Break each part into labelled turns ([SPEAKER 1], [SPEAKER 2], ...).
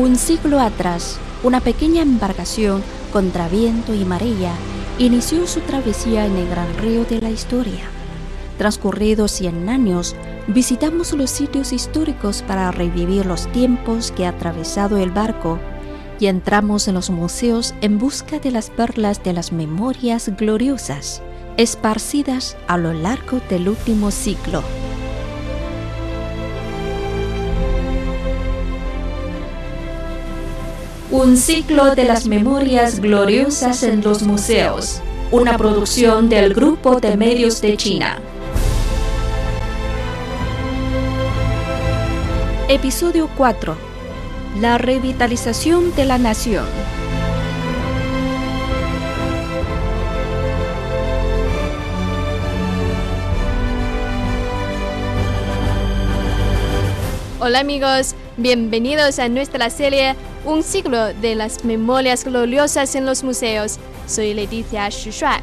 [SPEAKER 1] Un siglo atrás, una pequeña embarcación contra viento y marea inició su travesía en el gran río de la historia. Transcurridos 100 años, visitamos los sitios históricos para revivir los tiempos que ha atravesado el barco y entramos en los museos en busca de las perlas de las memorias gloriosas, esparcidas a lo largo del último siglo. Un ciclo de las memorias gloriosas en los museos, una producción del Grupo de Medios de China. Episodio 4. La revitalización de la nación.
[SPEAKER 2] Hola amigos, bienvenidos a nuestra serie Un siglo de las memorias gloriosas en los museos. Soy Leticia Shushua.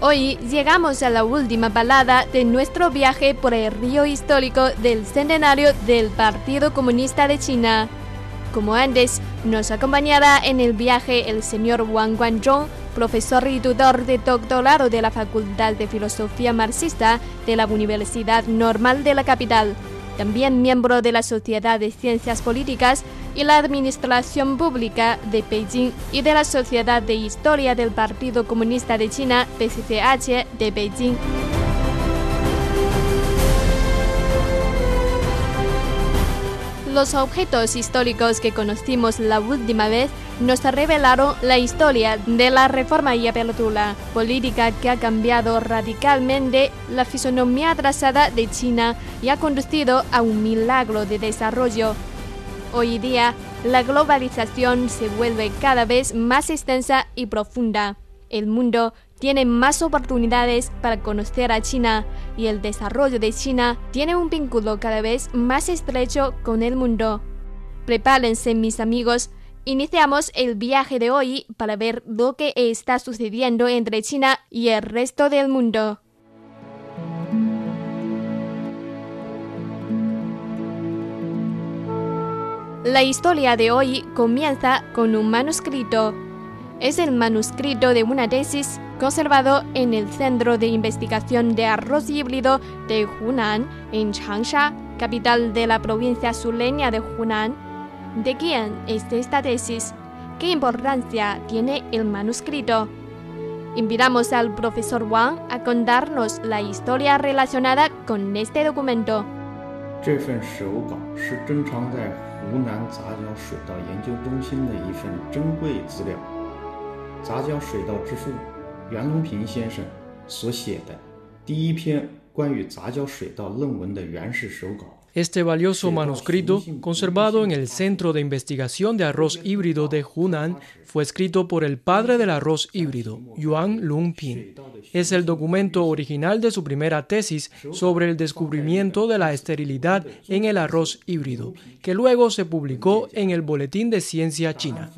[SPEAKER 2] Hoy llegamos a la última balada de nuestro viaje por el río histórico del centenario del Partido Comunista de China. Como antes, nos acompañará en el viaje el señor Wang Guanzhong, profesor y tutor de doctorado de la Facultad de Filosofía Marxista de la Universidad Normal de la capital, también miembro de la Sociedad de Ciencias Políticas y la Administración Pública de Beijing y de la Sociedad de Historia del Partido Comunista de China, PCCH, de Beijing. Los objetos históricos que conocimos la última vez nos revelaron la historia de la reforma y apertura, política que ha cambiado radicalmente la fisonomía atrasada de China y ha conducido a un milagro de desarrollo Hoy día, la globalización se vuelve cada vez más extensa y profunda. El mundo tiene más oportunidades para conocer a China y el desarrollo de China tiene un vínculo cada vez más estrecho con el mundo. Prepárense mis amigos, iniciamos el viaje de hoy para ver lo que está sucediendo entre China y el resto del mundo. La historia de hoy comienza con un manuscrito. Es el manuscrito de una tesis conservado en el Centro de Investigación de Arroz Híbrido de Hunan, en Changsha, capital de la provincia sureña de Hunan. ¿De quién es esta tesis? ¿Qué importancia tiene el manuscrito? Invitamos al profesor Wang a contarnos la historia relacionada con este documento.
[SPEAKER 3] Este valioso manuscrito, conservado en el Centro de Investigación de Arroz Híbrido de Hunan, fue escrito por el padre del arroz híbrido, Yuan Lung Pin. Es el documento original de su primera tesis sobre el descubrimiento de la esterilidad en el arroz híbrido, que luego se publicó en el Boletín de Ciencia China.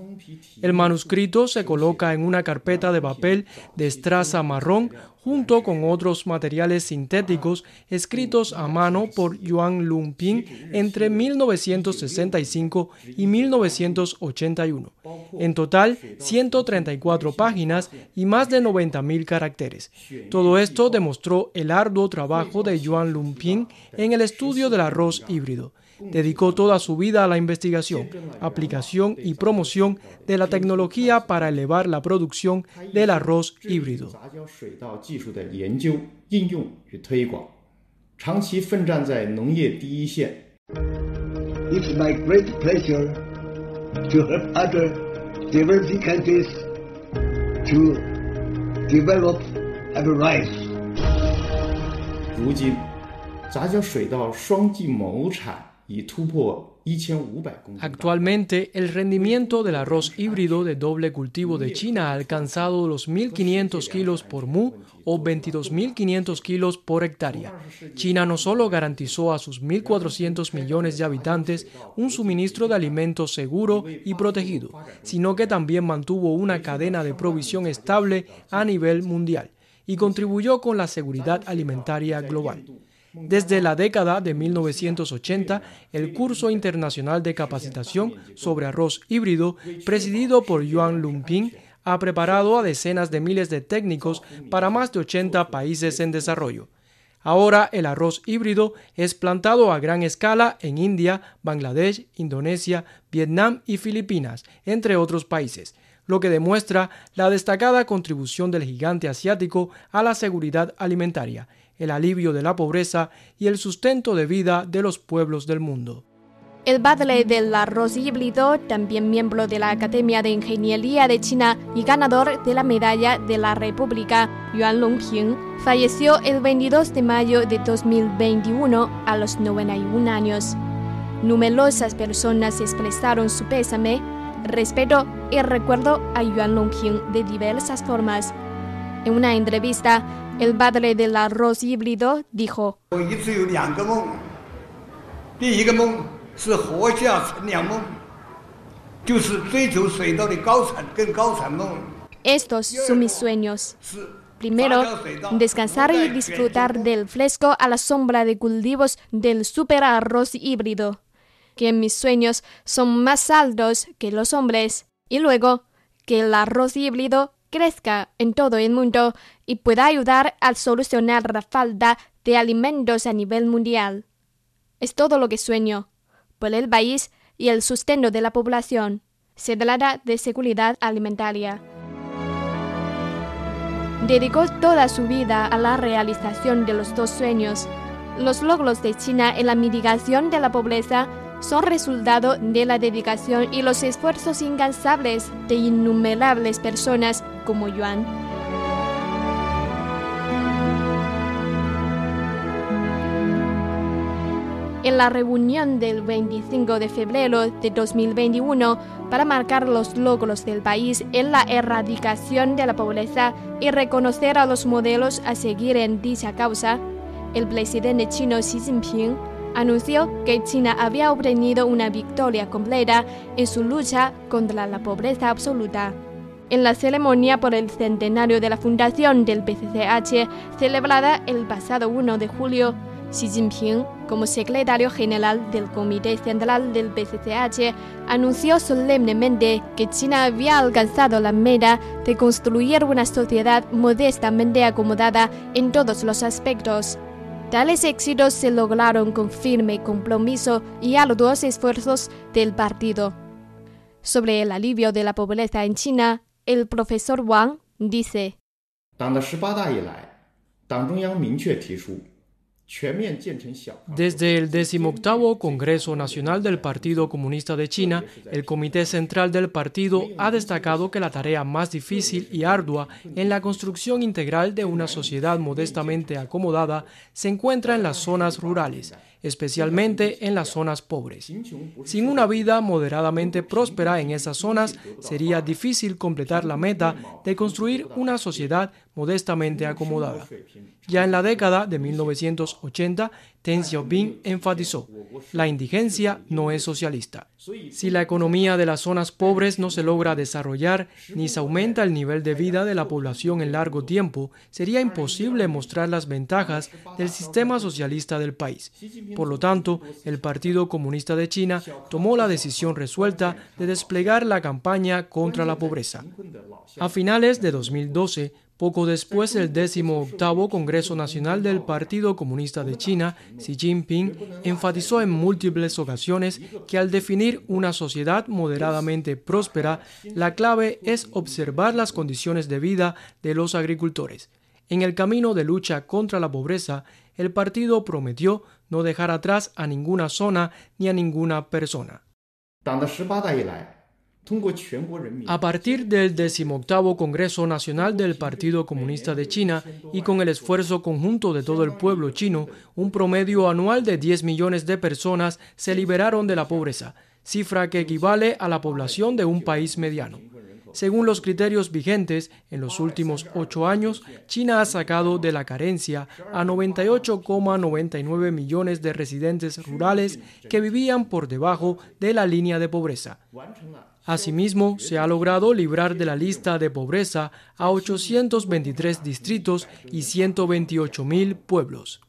[SPEAKER 3] El manuscrito se coloca en una carpeta de papel de estraza marrón junto con otros materiales sintéticos escritos a mano por Yuan Lungping entre 1965 y 1981. En total, 134 páginas y más de 90.000 caracteres. Todo esto demostró el arduo trabajo de Yuan Lungping en el estudio del arroz híbrido dedicó toda su vida a la investigación, aplicación y promoción de la tecnología para elevar la producción del arroz híbrido.
[SPEAKER 4] It's my great pleasure to help other developing countries to develop and rise.
[SPEAKER 5] 如今，杂交水稻双季亩产
[SPEAKER 3] Actualmente, el rendimiento del arroz híbrido de doble cultivo de China ha alcanzado los 1.500 kilos por mu o 22.500 kilos por hectárea. China no solo garantizó a sus 1.400 millones de habitantes un suministro de alimentos seguro y protegido, sino que también mantuvo una cadena de provisión estable a nivel mundial y contribuyó con la seguridad alimentaria global. Desde la década de 1980, el curso internacional de capacitación sobre arroz híbrido, presidido por Yuan Lumping, ha preparado a decenas de miles de técnicos para más de 80 países en desarrollo. Ahora el arroz híbrido es plantado a gran escala en India, Bangladesh, Indonesia, Vietnam y Filipinas, entre otros países, lo que demuestra la destacada contribución del gigante asiático a la seguridad alimentaria, el alivio de la pobreza y el sustento de vida de los pueblos del mundo.
[SPEAKER 2] El padre del arroz híbrido, también miembro de la Academia de Ingeniería de China y ganador de la Medalla de la República, Yuan Longping, falleció el 22 de mayo de 2021 a los 91 años. Numerosas personas expresaron su pésame, respeto y recuerdo a Yuan Longping de diversas formas. En una entrevista, el padre del arroz híbrido dijo: estos son mis sueños. Primero, descansar y disfrutar del fresco a la sombra de cultivos del super arroz híbrido, que mis sueños son más altos que los hombres. Y luego, que el arroz híbrido crezca en todo el mundo y pueda ayudar a solucionar la falta de alimentos a nivel mundial. Es todo lo que sueño por el país y el sustento de la población. Se trata de seguridad alimentaria. Dedicó toda su vida a la realización de los dos sueños. Los logros de China en la mitigación de la pobreza son resultado de la dedicación y los esfuerzos incansables de innumerables personas como Yuan. en la reunión del 25 de febrero de 2021 para marcar los logros del país en la erradicación de la pobreza y reconocer a los modelos a seguir en dicha causa, el presidente chino Xi Jinping anunció que China había obtenido una victoria completa en su lucha contra la pobreza absoluta. En la ceremonia por el centenario de la fundación del PCCH, celebrada el pasado 1 de julio, Xi Jinping, como secretario general del Comité Central del PCCH, anunció solemnemente que China había alcanzado la meta de construir una sociedad modestamente acomodada en todos los aspectos. Tales éxitos se lograron con firme compromiso y arduos esfuerzos del partido. Sobre el alivio de la pobreza en China, el profesor Wang dice:
[SPEAKER 3] desde el 18 Congreso Nacional del Partido Comunista de China, el Comité Central del partido ha destacado que la tarea más difícil y ardua en la construcción integral de una sociedad modestamente acomodada se encuentra en las zonas rurales especialmente en las zonas pobres. Sin una vida moderadamente próspera en esas zonas, sería difícil completar la meta de construir una sociedad modestamente acomodada. Ya en la década de 1980, Deng Xiaoping enfatizó, la indigencia no es socialista. Si la economía de las zonas pobres no se logra desarrollar ni se aumenta el nivel de vida de la población en largo tiempo, sería imposible mostrar las ventajas del sistema socialista del país. Por lo tanto, el Partido Comunista de China tomó la decisión resuelta de desplegar la campaña contra la pobreza. A finales de 2012, poco después del 18 Congreso Nacional del Partido Comunista de China, Xi Jinping enfatizó en múltiples ocasiones que al definir una sociedad moderadamente próspera, la clave es observar las condiciones de vida de los agricultores. En el camino de lucha contra la pobreza, el partido prometió no dejar atrás a ninguna zona ni a ninguna persona. A partir del 18 Congreso Nacional del Partido Comunista de China y con el esfuerzo conjunto de todo el pueblo chino, un promedio anual de 10 millones de personas se liberaron de la pobreza, cifra que equivale a la población de un país mediano. Según los criterios vigentes, en los últimos ocho años, China ha sacado de la carencia a 98,99 millones de residentes rurales que vivían por debajo de la línea de pobreza. Asimismo, se ha logrado librar de la lista de pobreza a 823 distritos y 128 mil pueblos.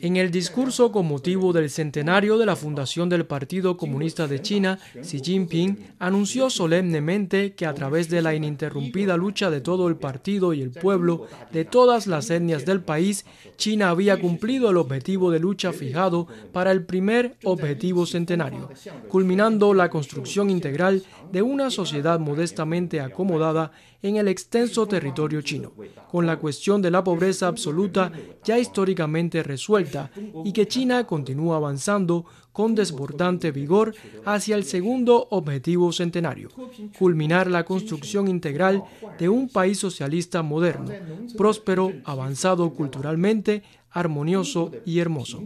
[SPEAKER 3] En el discurso con motivo del centenario de la fundación del Partido Comunista de China, Xi Jinping anunció solemnemente que a través de la ininterrumpida lucha de todo el partido y el pueblo de todas las etnias del país, China había cumplido el objetivo de lucha fijado para el primer objetivo centenario, culminando la construcción integral de una sociedad modestamente acomodada en el extenso territorio chino, con la cuestión de la pobreza absoluta ya históricamente resuelta y que China continúa avanzando con desbordante vigor hacia el segundo objetivo centenario, culminar la construcción integral de un país socialista moderno, próspero, avanzado culturalmente, armonioso y hermoso.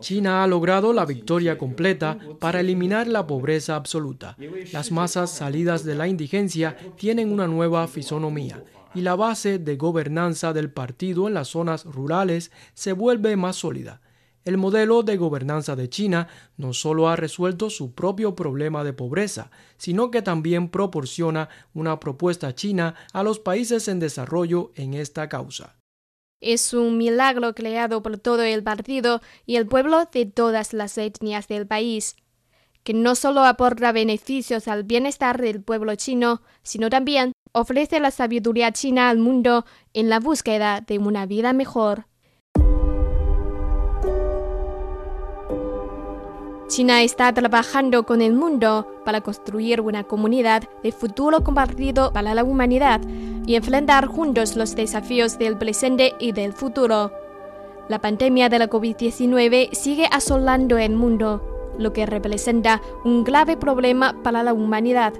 [SPEAKER 3] China ha logrado la victoria completa para eliminar la pobreza absoluta. Las masas salidas de la indigencia tienen una nueva fisonomía y la base de gobernanza del partido en las zonas rurales se vuelve más sólida. El modelo de gobernanza de China no solo ha resuelto su propio problema de pobreza, sino que también proporciona una propuesta china a los países en desarrollo en esta causa.
[SPEAKER 2] Es un milagro creado por todo el partido y el pueblo de todas las etnias del país, que no solo aporta beneficios al bienestar del pueblo chino, sino también ofrece la sabiduría china al mundo en la búsqueda de una vida mejor. China está trabajando con el mundo para construir una comunidad de futuro compartido para la humanidad y enfrentar juntos los desafíos del presente y del futuro. La pandemia de la COVID-19 sigue asolando el mundo, lo que representa un grave problema para la humanidad.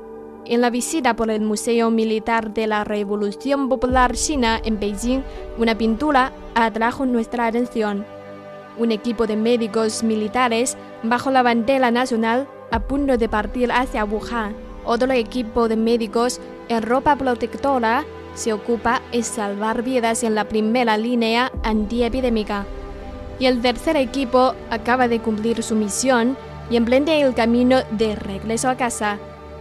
[SPEAKER 2] En la visita por el Museo Militar de la Revolución Popular China en Beijing, una pintura atrajo nuestra atención un equipo de médicos militares bajo la bandera nacional a punto de partir hacia Wuhan. Otro equipo de médicos en ropa protectora se ocupa de salvar vidas en la primera línea antiepidémica. Y el tercer equipo acaba de cumplir su misión y emprende el camino de regreso a casa,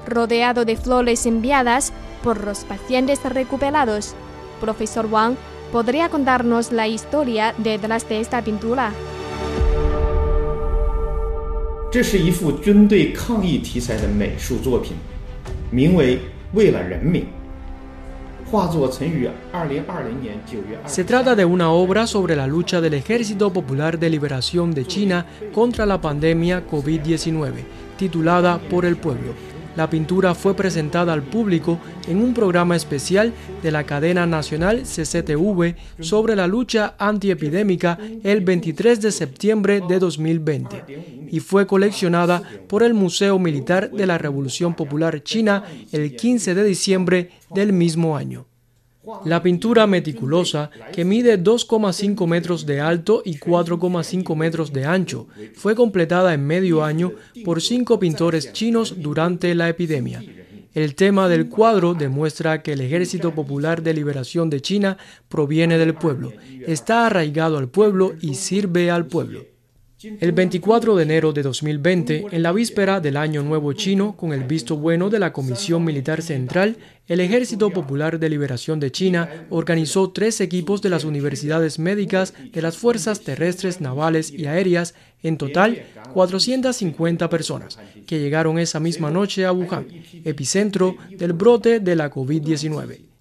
[SPEAKER 2] rodeado de flores enviadas por los pacientes recuperados. Profesor Wang ¿Podría contarnos la historia detrás de esta pintura?
[SPEAKER 3] Se trata de una obra sobre la lucha del Ejército Popular de Liberación de China contra la pandemia COVID-19, titulada Por el Pueblo la pintura fue presentada al público en un programa especial de la cadena nacional CCTV sobre la lucha antiepidémica el 23 de septiembre de 2020 y fue coleccionada por el Museo Militar de la Revolución Popular China el 15 de diciembre del mismo año. La pintura meticulosa, que mide 2,5 metros de alto y 4,5 metros de ancho, fue completada en medio año por cinco pintores chinos durante la epidemia. El tema del cuadro demuestra que el Ejército Popular de Liberación de China proviene del pueblo, está arraigado al pueblo y sirve al pueblo. El 24 de enero de 2020, en la víspera del Año Nuevo Chino, con el visto bueno de la Comisión Militar Central, el Ejército Popular de Liberación de China organizó tres equipos de las universidades médicas de las fuerzas terrestres, navales y aéreas, en total 450 personas, que llegaron esa misma noche a Wuhan, epicentro del brote de la COVID-19.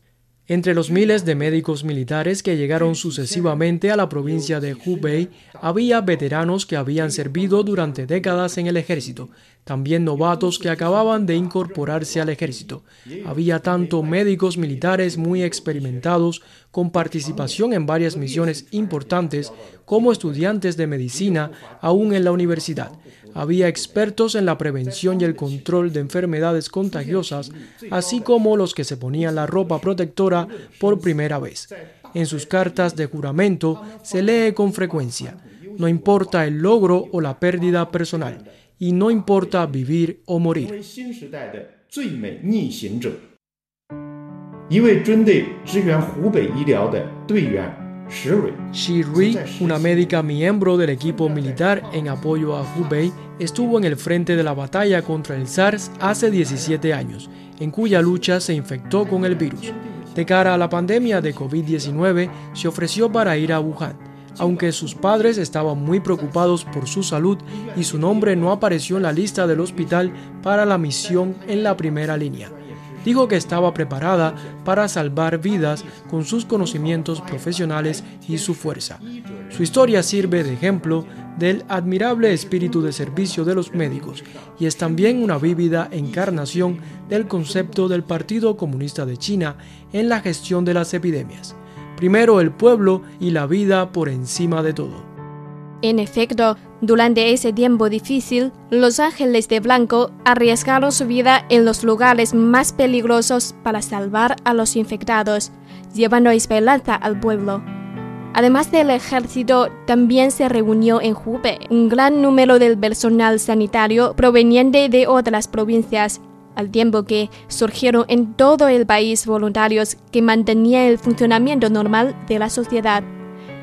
[SPEAKER 3] Entre los miles de médicos militares que llegaron sucesivamente a la provincia de Hubei, había veteranos que habían servido durante décadas en el ejército, también novatos que acababan de incorporarse al ejército. Había tanto médicos militares muy experimentados con participación en varias misiones importantes como estudiantes de medicina aún en la universidad había expertos en la prevención y el control de enfermedades contagiosas, así como los que se ponían la ropa protectora por primera vez. En sus cartas de juramento se lee con frecuencia, no importa el logro o la pérdida personal, y no importa vivir o morir. Shi Rui, una médica miembro del equipo militar en apoyo a Hubei, estuvo en el frente de la batalla contra el SARS hace 17 años, en cuya lucha se infectó con el virus. De cara a la pandemia de COVID-19, se ofreció para ir a Wuhan, aunque sus padres estaban muy preocupados por su salud y su nombre no apareció en la lista del hospital para la misión en la primera línea dijo que estaba preparada para salvar vidas con sus conocimientos profesionales y su fuerza. Su historia sirve de ejemplo del admirable espíritu de servicio de los médicos y es también una vívida encarnación del concepto del Partido Comunista de China en la gestión de las epidemias. Primero el pueblo y la vida por encima de todo.
[SPEAKER 2] En efecto, durante ese tiempo difícil, los ángeles de blanco arriesgaron su vida en los lugares más peligrosos para salvar a los infectados, llevando esperanza al pueblo. Además del ejército, también se reunió en Hubei un gran número del personal sanitario proveniente de otras provincias, al tiempo que surgieron en todo el país voluntarios que mantenían el funcionamiento normal de la sociedad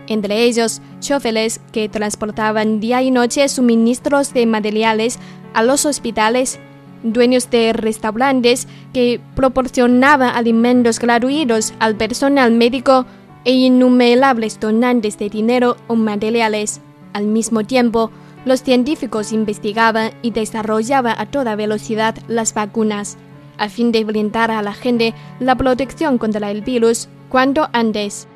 [SPEAKER 2] entre ellos choferes que transportaban día y noche suministros de materiales a los hospitales, dueños de restaurantes que proporcionaban alimentos gratuitos al personal médico e innumerables donantes de dinero o materiales. Al mismo tiempo, los científicos investigaban y desarrollaban a toda velocidad las vacunas, a fin de brindar a la gente la protección contra el virus cuanto antes.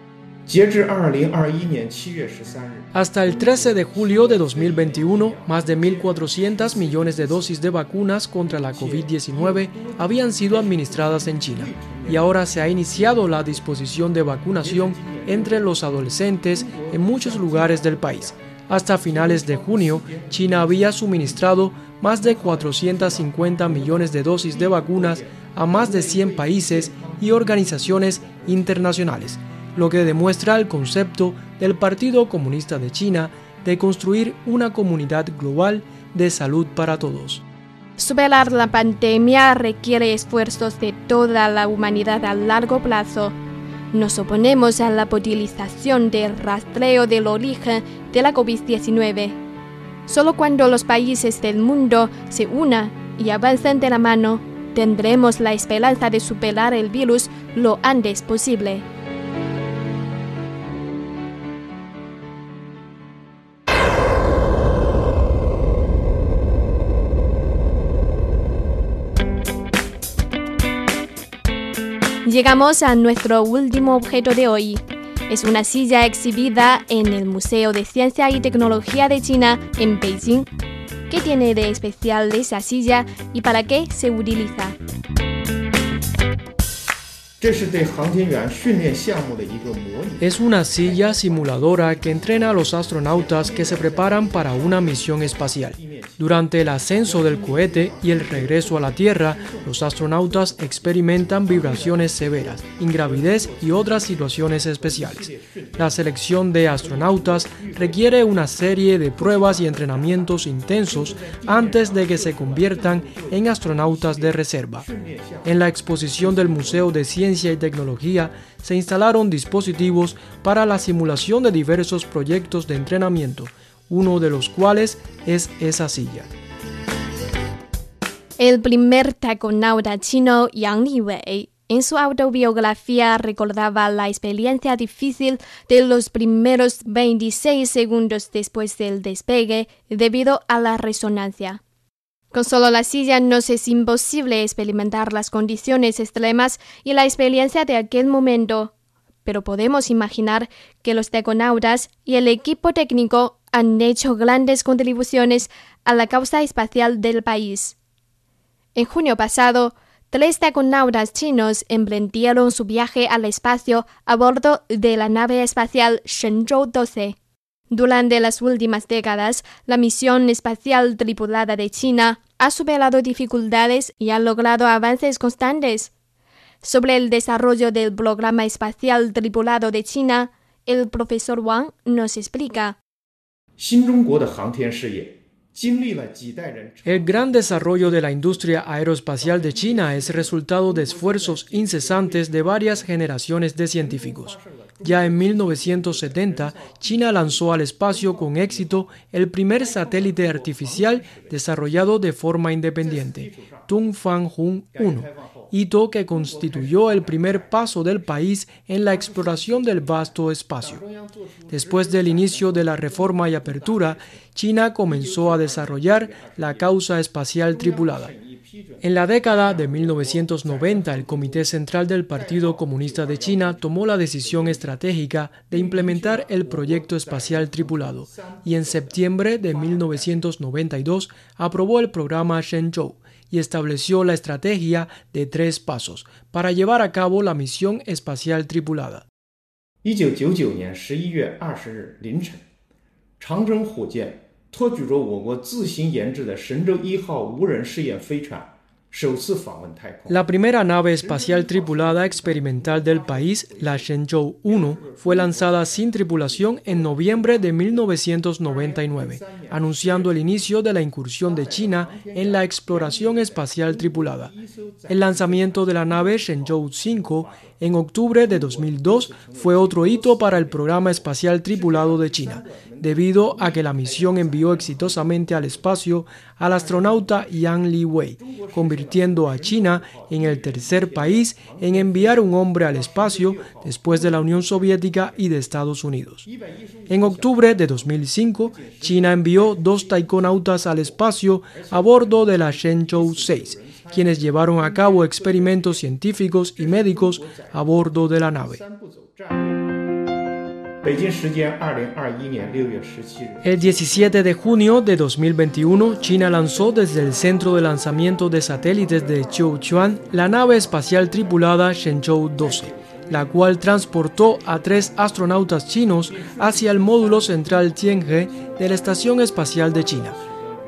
[SPEAKER 3] Hasta el 13 de julio de 2021, más de 1.400 millones de dosis de vacunas contra la COVID-19 habían sido administradas en China y ahora se ha iniciado la disposición de vacunación entre los adolescentes en muchos lugares del país. Hasta finales de junio, China había suministrado más de 450 millones de dosis de vacunas a más de 100 países y organizaciones internacionales lo que demuestra el concepto del Partido Comunista de China de construir una comunidad global de salud para todos.
[SPEAKER 2] Superar la pandemia requiere esfuerzos de toda la humanidad a largo plazo. Nos oponemos a la utilización del rastreo del origen de la COVID-19. Solo cuando los países del mundo se unan y avancen de la mano, tendremos la esperanza de superar el virus lo antes posible. Llegamos a nuestro último objeto de hoy. Es una silla exhibida en el Museo de Ciencia y Tecnología de China en Beijing. ¿Qué tiene de especial esa silla y para qué se utiliza?
[SPEAKER 3] Es una silla simuladora que entrena a los astronautas que se preparan para una misión espacial. Durante el ascenso del cohete y el regreso a la Tierra, los astronautas experimentan vibraciones severas, ingravidez y otras situaciones especiales. La selección de astronautas requiere una serie de pruebas y entrenamientos intensos antes de que se conviertan en astronautas de reserva. En la exposición del Museo de Ciencia y Tecnología se instalaron dispositivos para la simulación de diversos proyectos de entrenamiento uno de los cuales es esa silla.
[SPEAKER 2] El primer taconauta chino Yang Liwei en su autobiografía recordaba la experiencia difícil de los primeros 26 segundos después del despegue debido a la resonancia. Con solo la silla nos es imposible experimentar las condiciones extremas y la experiencia de aquel momento, pero podemos imaginar que los taconautas y el equipo técnico han hecho grandes contribuciones a la causa espacial del país. En junio pasado, tres taconautas chinos emprendieron su viaje al espacio a bordo de la nave espacial Shenzhou 12. Durante las últimas décadas, la misión espacial tripulada de China ha superado dificultades y ha logrado avances constantes. Sobre el desarrollo del programa espacial tripulado de China, el profesor Wang nos explica.
[SPEAKER 3] El gran desarrollo de la industria aeroespacial de China es resultado de esfuerzos incesantes de varias generaciones de científicos. Ya en 1970, China lanzó al espacio con éxito el primer satélite artificial desarrollado de forma independiente, Tungfanghun 1, hito que constituyó el primer paso del país en la exploración del vasto espacio. Después del inicio de la reforma y apertura, China comenzó a desarrollar la causa espacial tripulada. En la década de 1990, el Comité Central del Partido Comunista de China tomó la decisión estratégica de implementar el proyecto espacial tripulado y en septiembre de 1992 aprobó el programa Shenzhou y estableció la estrategia de tres pasos para llevar a cabo la misión espacial tripulada.
[SPEAKER 5] 1999年11月20日凌晨，长征火箭托举着我国自行研制的神舟一号无人试验飞船
[SPEAKER 3] la primera nave espacial tripulada experimental del país, la Shenzhou 1, fue lanzada sin tripulación en noviembre de 1999, anunciando el inicio de la incursión de China en la exploración espacial tripulada. El lanzamiento de la nave Shenzhou 5 en octubre de 2002 fue otro hito para el programa espacial tripulado de China, debido a que la misión envió exitosamente al espacio al astronauta Yang Liwei, convirtiendo a China en el tercer país en enviar un hombre al espacio después de la Unión Soviética y de Estados Unidos. En octubre de 2005, China envió dos taikonautas al espacio a bordo de la Shenzhou 6, quienes llevaron a cabo experimentos científicos y médicos a bordo de la nave. El 17 de junio de 2021, China lanzó desde el centro de lanzamiento de satélites de Chuan la nave espacial tripulada Shenzhou 12, la cual transportó a tres astronautas chinos hacia el módulo central Tianhe de la Estación Espacial de China,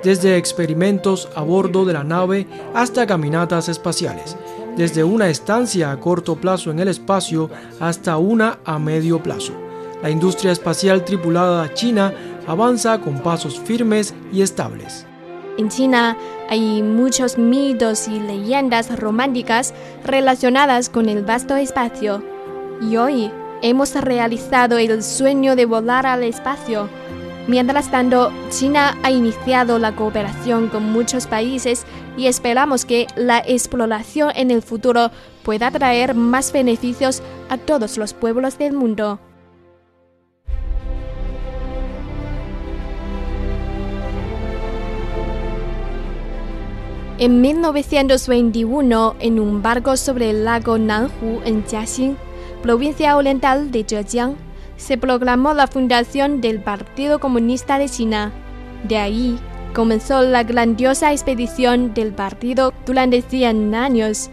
[SPEAKER 3] desde experimentos a bordo de la nave hasta caminatas espaciales, desde una estancia a corto plazo en el espacio hasta una a medio plazo la industria espacial tripulada china avanza con pasos firmes y estables.
[SPEAKER 2] En China hay muchos mitos y leyendas románticas relacionadas con el vasto espacio. Y hoy hemos realizado el sueño de volar al espacio. Mientras tanto, China ha iniciado la cooperación con muchos países y esperamos que la exploración en el futuro pueda traer más beneficios a todos los pueblos del mundo. En 1921, en un barco sobre el lago Nanhu en Jiaxing, provincia oriental de Zhejiang, se proclamó la fundación del Partido Comunista de China. De ahí comenzó la grandiosa expedición del partido durante 100 años.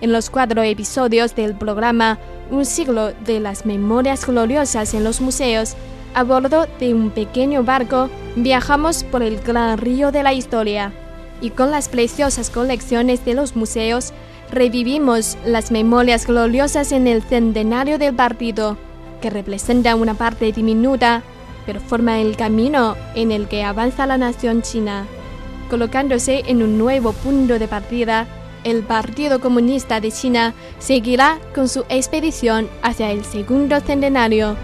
[SPEAKER 2] En los cuatro episodios del programa Un siglo de las memorias gloriosas en los museos, a bordo de un pequeño barco, viajamos por el gran río de la historia y con las preciosas colecciones de los museos, revivimos las memorias gloriosas en el centenario del partido, que representa una parte diminuta, pero forma el camino en el que avanza la nación china. Colocándose en un nuevo punto de partida, el Partido Comunista de China seguirá con su expedición hacia el segundo centenario.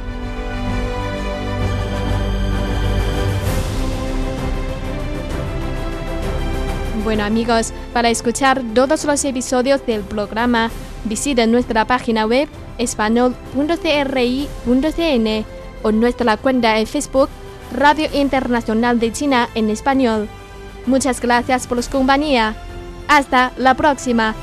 [SPEAKER 2] Bueno amigos, para escuchar todos los episodios del programa, visiten nuestra página web español.cri.cn o nuestra cuenta en Facebook Radio Internacional de China en Español. Muchas gracias por su compañía. Hasta la próxima.